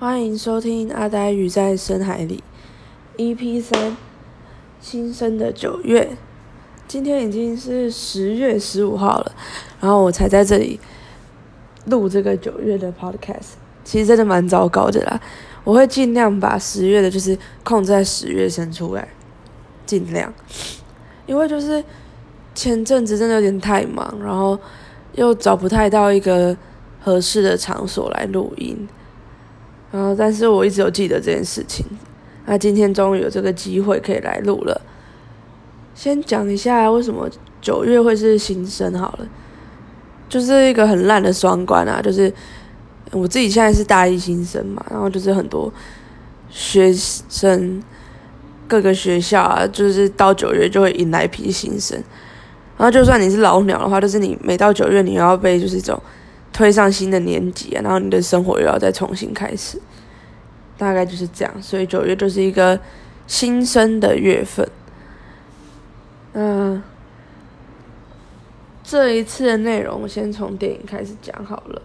欢迎收听《阿呆鱼在深海里》EP 三，新生的九月。今天已经是十月十五号了，然后我才在这里录这个九月的 Podcast。其实真的蛮糟糕的啦，我会尽量把十月的，就是控制在十月生出来，尽量。因为就是前阵子真的有点太忙，然后又找不太到一个合适的场所来录音。然后，但是我一直有记得这件事情。那今天终于有这个机会可以来录了。先讲一下为什么九月会是新生好了，就是一个很烂的双关啊，就是我自己现在是大一新生嘛，然后就是很多学生各个学校啊，就是到九月就会迎来一批新生。然后就算你是老鸟的话，就是你每到九月你要被就是这种。推上新的年级啊，然后你的生活又要再重新开始，大概就是这样。所以九月就是一个新生的月份。嗯，这一次的内容我先从电影开始讲好了。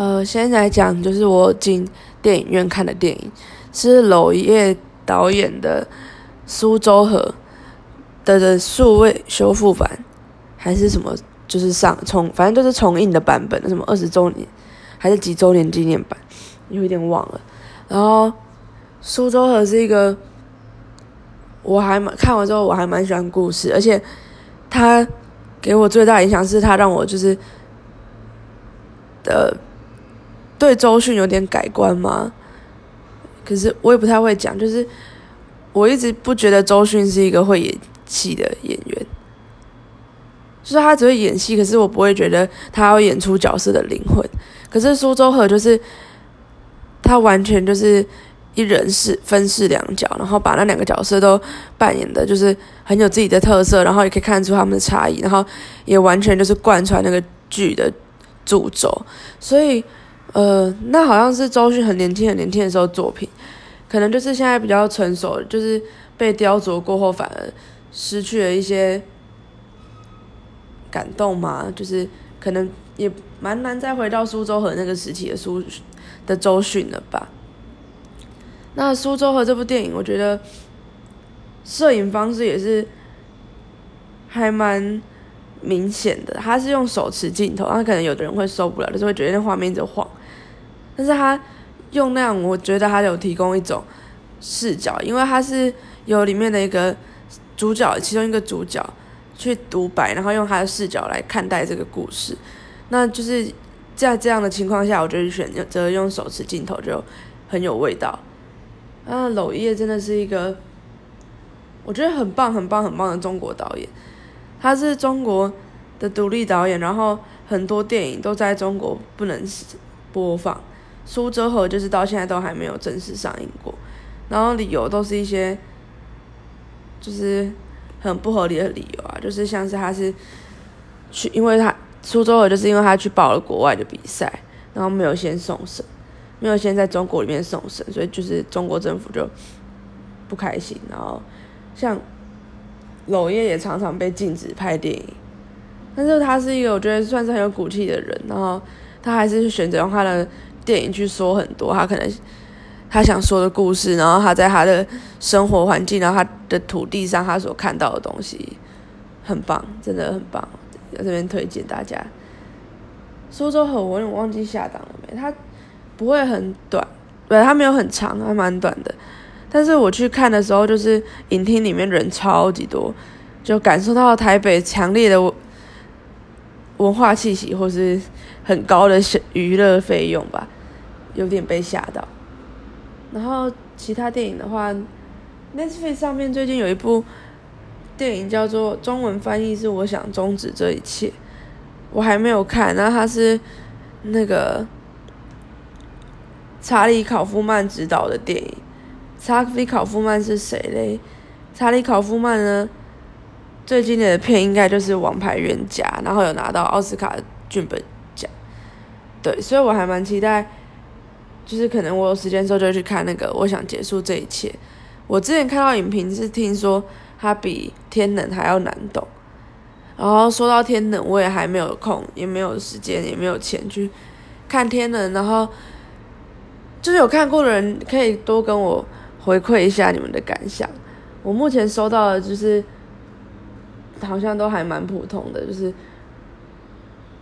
呃，先来讲，就是我进电影院看的电影，是娄烨导演的《苏州河》的的数位修复版，还是什么？就是上重，反正就是重映的版本，什么二十周年还是几周年纪念版，有一点忘了。然后《苏州河》是一个，我还蛮看完之后我还蛮喜欢故事，而且他给我最大影响是他让我就是的。对周迅有点改观吗？可是我也不太会讲，就是我一直不觉得周迅是一个会演戏的演员，就是他只会演戏，可是我不会觉得他要演出角色的灵魂。可是苏州河就是他完全就是一人饰分饰两角，然后把那两个角色都扮演的，就是很有自己的特色，然后也可以看出他们的差异，然后也完全就是贯穿那个剧的主轴，所以。呃，那好像是周迅很年轻、很年轻的时候作品，可能就是现在比较成熟，就是被雕琢过后，反而失去了一些感动嘛。就是可能也蛮难再回到苏州河那个时期的苏的周迅了吧。那苏州河这部电影，我觉得摄影方式也是还蛮。明显的，他是用手持镜头，那可能有的人会受不了，就是会觉得那画面一直晃。但是他用那样，我觉得他有提供一种视角，因为他是有里面的一个主角，其中一个主角去独白，然后用他的视角来看待这个故事。那就是在这样的情况下，我觉得选择用手持镜头就很有味道。啊，娄烨真的是一个我觉得很棒、很棒、很棒的中国导演。他是中国的独立导演，然后很多电影都在中国不能播放，《苏州河》就是到现在都还没有正式上映过，然后理由都是一些就是很不合理的理由啊，就是像是他是去，因为他《苏州河》就是因为他去报了国外的比赛，然后没有先送审，没有先在中国里面送审，所以就是中国政府就不开心，然后像。娄烨也常常被禁止拍电影，但是他是一个我觉得算是很有骨气的人，然后他还是选择用他的电影去说很多他可能他想说的故事，然后他在他的生活环境，然后他的土地上他所看到的东西，很棒，真的很棒，在这边推荐大家。苏州河我忘记下档了没？它不会很短，对，它没有很长，还蛮短的。但是我去看的时候，就是影厅里面人超级多，就感受到台北强烈的文化气息，或是很高的娱乐费用吧，有点被吓到。然后其他电影的话，Netflix 上面最近有一部电影叫做中文翻译是《我想终止这一切》，我还没有看。然后它是那个查理考夫曼执导的电影。查理·考夫曼是谁嘞？查理·考夫曼呢？最经典的片应该就是《王牌冤家》，然后有拿到奥斯卡剧本奖。对，所以我还蛮期待，就是可能我有时间之后就去看那个。我想结束这一切。我之前看到影评是听说它比天冷还要难懂，然后说到天冷，我也还没有空，也没有时间，也没有钱去看天冷。然后就是有看过的人可以多跟我回馈一下你们的感想。我目前收到的就是。好像都还蛮普通的，就是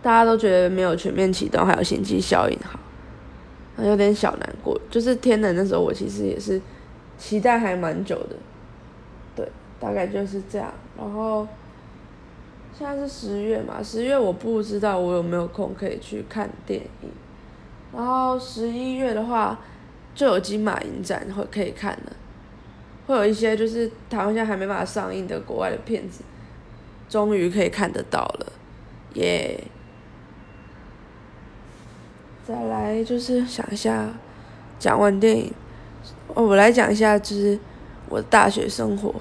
大家都觉得没有全面启动，还有星际效应好，有点小难过。就是天冷的时候，我其实也是期待还蛮久的，对，大概就是这样。然后现在是十月嘛，十月我不知道我有没有空可以去看电影。然后十一月的话，就有金马影展会可以看了，会有一些就是台湾现在还没办法上映的国外的片子。终于可以看得到了，耶！再来就是想一下，讲完电影，哦，我来讲一下，就是我的大学生活。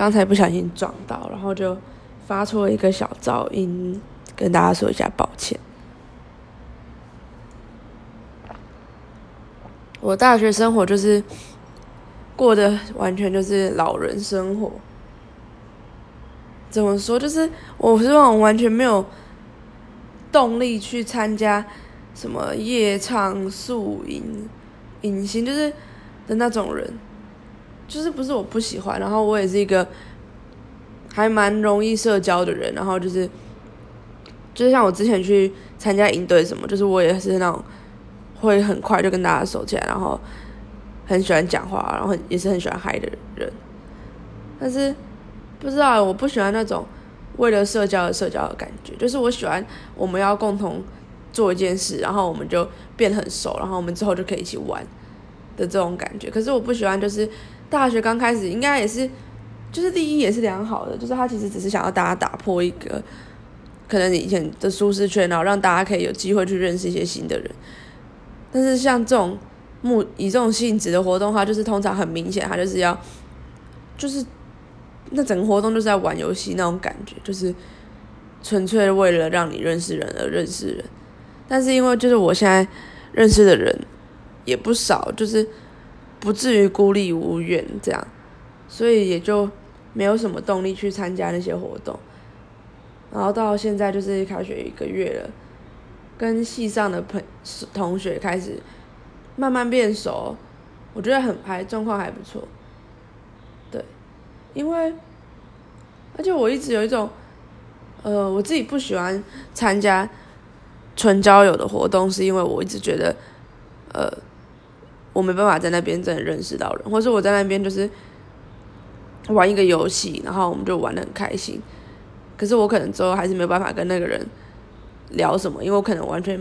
刚才不小心撞到，然后就发出了一个小噪音，跟大家说一下抱歉。我大学生活就是过的完全就是老人生活，怎么说？就是我是那种完全没有动力去参加什么夜唱、宿营、隐形，就是的那种人。就是不是我不喜欢，然后我也是一个还蛮容易社交的人，然后就是就是像我之前去参加营队什么，就是我也是那种会很快就跟大家熟起来，然后很喜欢讲话，然后也是很喜欢嗨的人。但是不知道我不喜欢那种为了社交而社交的感觉，就是我喜欢我们要共同做一件事，然后我们就变很熟，然后我们之后就可以一起玩的这种感觉。可是我不喜欢就是。大学刚开始应该也是，就是第一也是良好的，就是他其实只是想要大家打破一个可能以前的舒适圈，然后让大家可以有机会去认识一些新的人。但是像这种目以这种性质的活动的话，就是通常很明显，他就是要就是那整个活动就是在玩游戏那种感觉，就是纯粹为了让你认识人而认识人。但是因为就是我现在认识的人也不少，就是。不至于孤立无援这样，所以也就没有什么动力去参加那些活动。然后到现在就是开学一个月了，跟系上的朋同学开始慢慢变熟，我觉得很还状况还不错。对，因为而且我一直有一种，呃，我自己不喜欢参加纯交友的活动，是因为我一直觉得，呃。我没办法在那边真的认识到人，或是我在那边就是玩一个游戏，然后我们就玩的很开心。可是我可能之后还是没有办法跟那个人聊什么，因为我可能完全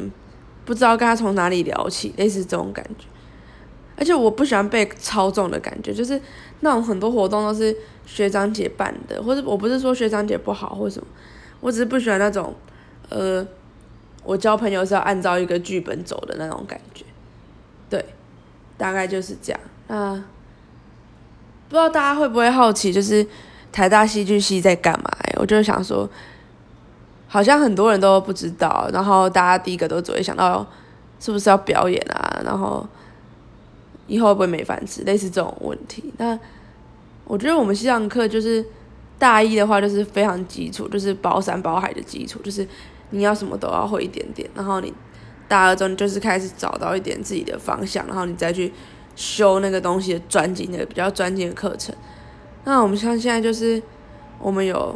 不知道跟他从哪里聊起，类似这种感觉。而且我不喜欢被操纵的感觉，就是那种很多活动都是学长姐办的，或者我不是说学长姐不好或什么，我只是不喜欢那种呃，我交朋友是要按照一个剧本走的那种感觉，对。大概就是这样。那不知道大家会不会好奇，就是台大戏剧系在干嘛？我就想说，好像很多人都不知道。然后大家第一个都只会想到，是不是要表演啊？然后以后会不会没饭吃？类似这种问题。那我觉得我们西上课就是大一的话，就是非常基础，就是包山包海的基础，就是你要什么都要会一点点。然后你。大二中就是开始找到一点自己的方向，然后你再去修那个东西的专精的比较专精的课程。那我们像现在就是我们有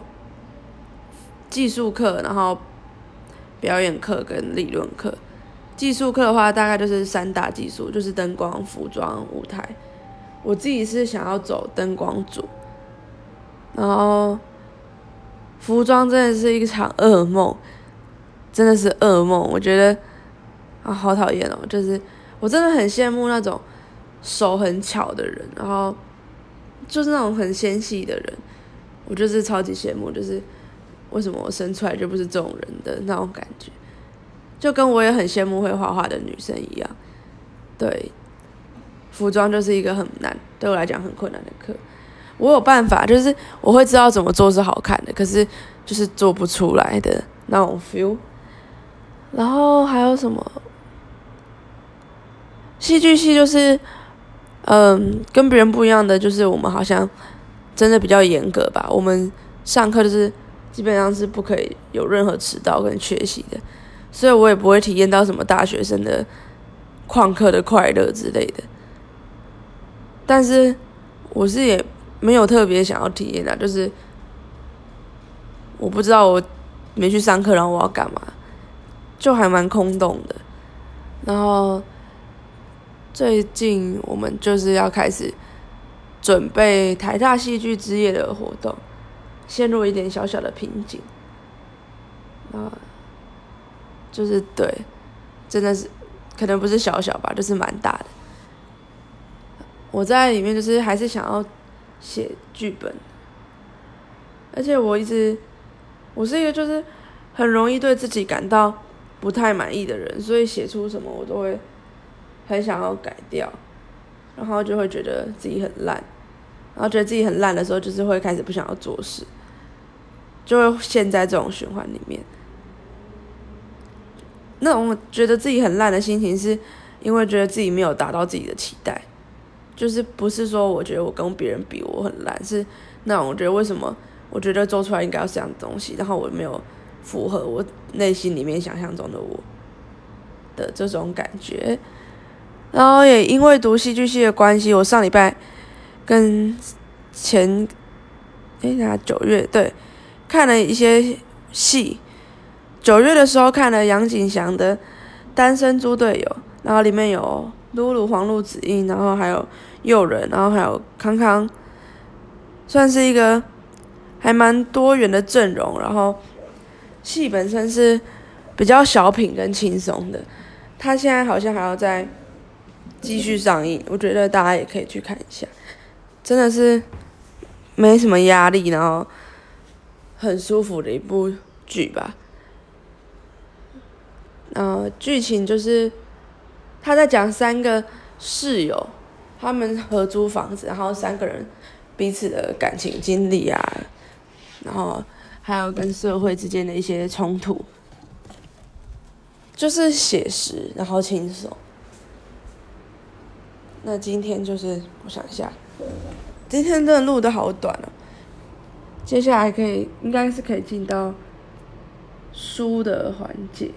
技术课，然后表演课跟理论课。技术课的话，大概就是三大技术，就是灯光、服装、舞台。我自己是想要走灯光组，然后服装真的是一场噩梦。真的是噩梦。我觉得啊，好讨厌哦！就是我真的很羡慕那种手很巧的人，然后就是那种很纤细的人，我就是超级羡慕。就是为什么我生出来就不是这种人的那种感觉，就跟我也很羡慕会画画的女生一样。对，服装就是一个很难，对我来讲很困难的课。我有办法，就是我会知道怎么做是好看的，可是就是做不出来的那种 feel。然后还有什么？戏剧系就是，嗯，跟别人不一样的就是我们好像真的比较严格吧。我们上课就是基本上是不可以有任何迟到跟缺席的，所以我也不会体验到什么大学生的旷课的快乐之类的。但是我是也。没有特别想要体验的，就是我不知道我没去上课，然后我要干嘛，就还蛮空洞的。然后最近我们就是要开始准备台大戏剧之夜的活动，陷入一点小小的瓶颈。啊，就是对，真的是可能不是小小吧，就是蛮大的。我在里面就是还是想要。写剧本，而且我一直，我是一个就是很容易对自己感到不太满意的人，所以写出什么我都会很想要改掉，然后就会觉得自己很烂，然后觉得自己很烂的时候，就是会开始不想要做事，就会陷在这种循环里面。那种觉得自己很烂的心情，是因为觉得自己没有达到自己的期待。就是不是说我觉得我跟别人比我很烂，是那种我觉得为什么我觉得做出来应该要这样的东西，然后我没有符合我内心里面想象中的我的这种感觉，然后也因为读戏剧系的关系，我上礼拜跟前哎那九月对看了一些戏，九月的时候看了杨景祥的《单身猪队友》，然后里面有。露露、黄露子英，然后还有诱人，然后还有康康，算是一个还蛮多元的阵容。然后戏本身是比较小品跟轻松的，他现在好像还要在继续上映，我觉得大家也可以去看一下，真的是没什么压力，然后很舒服的一部剧吧。呃，剧情就是。他在讲三个室友，他们合租房子，然后三个人彼此的感情经历啊，然后还有跟社会之间的一些冲突，就是写实，然后轻松。那今天就是我想一下，今天真的录的好短哦。接下来可以应该是可以进到书的环节。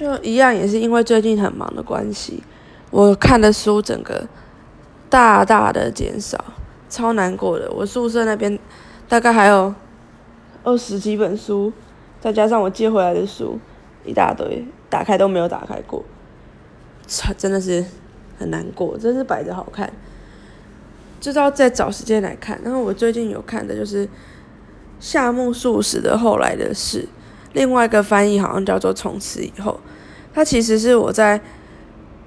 就一样，也是因为最近很忙的关系，我看的书整个大大的减少，超难过的。我宿舍那边大概还有二十几本书，再加上我借回来的书一大堆，打开都没有打开过，操，真的是很难过。真是摆着好看，就是要再找时间来看。然后我最近有看的就是夏目漱石的《后来的事》。另外一个翻译好像叫做《从此以后》，它其实是我在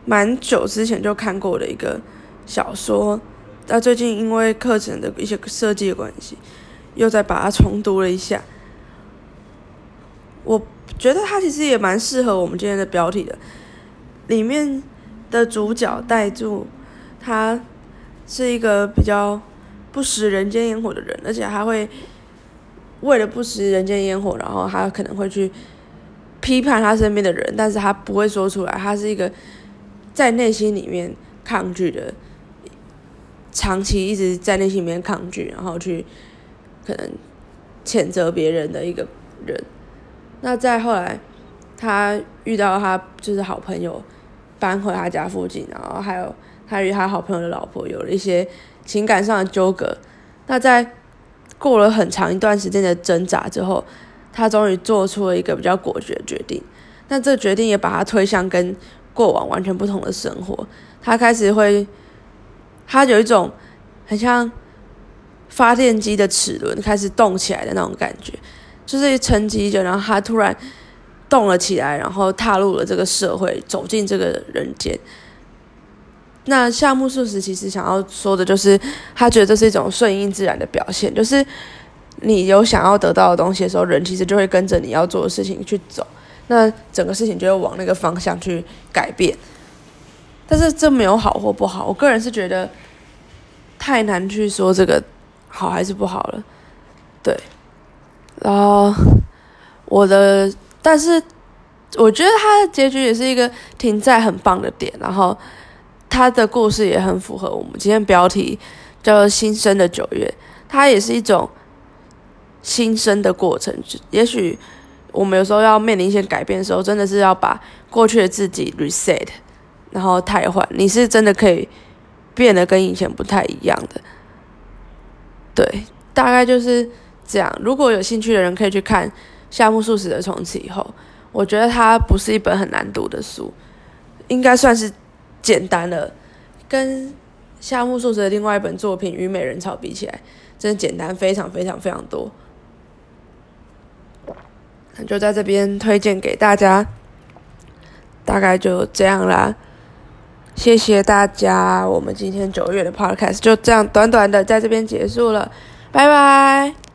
蛮久之前就看过的一个小说，那最近因为课程的一些设计的关系，又再把它重读了一下。我觉得它其实也蛮适合我们今天的标题的，里面的主角带住他是一个比较不食人间烟火的人，而且还会。为了不食人间烟火，然后他可能会去批判他身边的人，但是他不会说出来。他是一个在内心里面抗拒的，长期一直在内心里面抗拒，然后去可能谴责别人的一个人。那再后来，他遇到他就是好朋友搬回他家附近，然后还有他与他好朋友的老婆有了一些情感上的纠葛。那在过了很长一段时间的挣扎之后，他终于做出了一个比较果决的决定。那这决定也把他推向跟过往完全不同的生活。他开始会，他有一种很像发电机的齿轮开始动起来的那种感觉，就是沉寂着，然后他突然动了起来，然后踏入了这个社会，走进这个人间。那夏目漱石其实想要说的就是，他觉得这是一种顺应自然的表现，就是你有想要得到的东西的时候，人其实就会跟着你要做的事情去走，那整个事情就会往那个方向去改变。但是这没有好或不好，我个人是觉得太难去说这个好还是不好了。对，然后我的，但是我觉得他的结局也是一个停在很棒的点，然后。他的故事也很符合我们今天标题叫做“新生的九月”，它也是一种新生的过程。就也许我们有时候要面临一些改变的时候，真的是要把过去的自己 reset，然后汰换。你是真的可以变得跟以前不太一样的。对，大概就是这样。如果有兴趣的人可以去看夏目漱石的《从此以后》，我觉得它不是一本很难读的书，应该算是。简单了，跟夏目漱石的另外一本作品《虞美人草》比起来，真的简单非常非常非常多。那就在这边推荐给大家，大概就这样啦。谢谢大家，我们今天九月的 Podcast 就这样短短的在这边结束了，拜拜。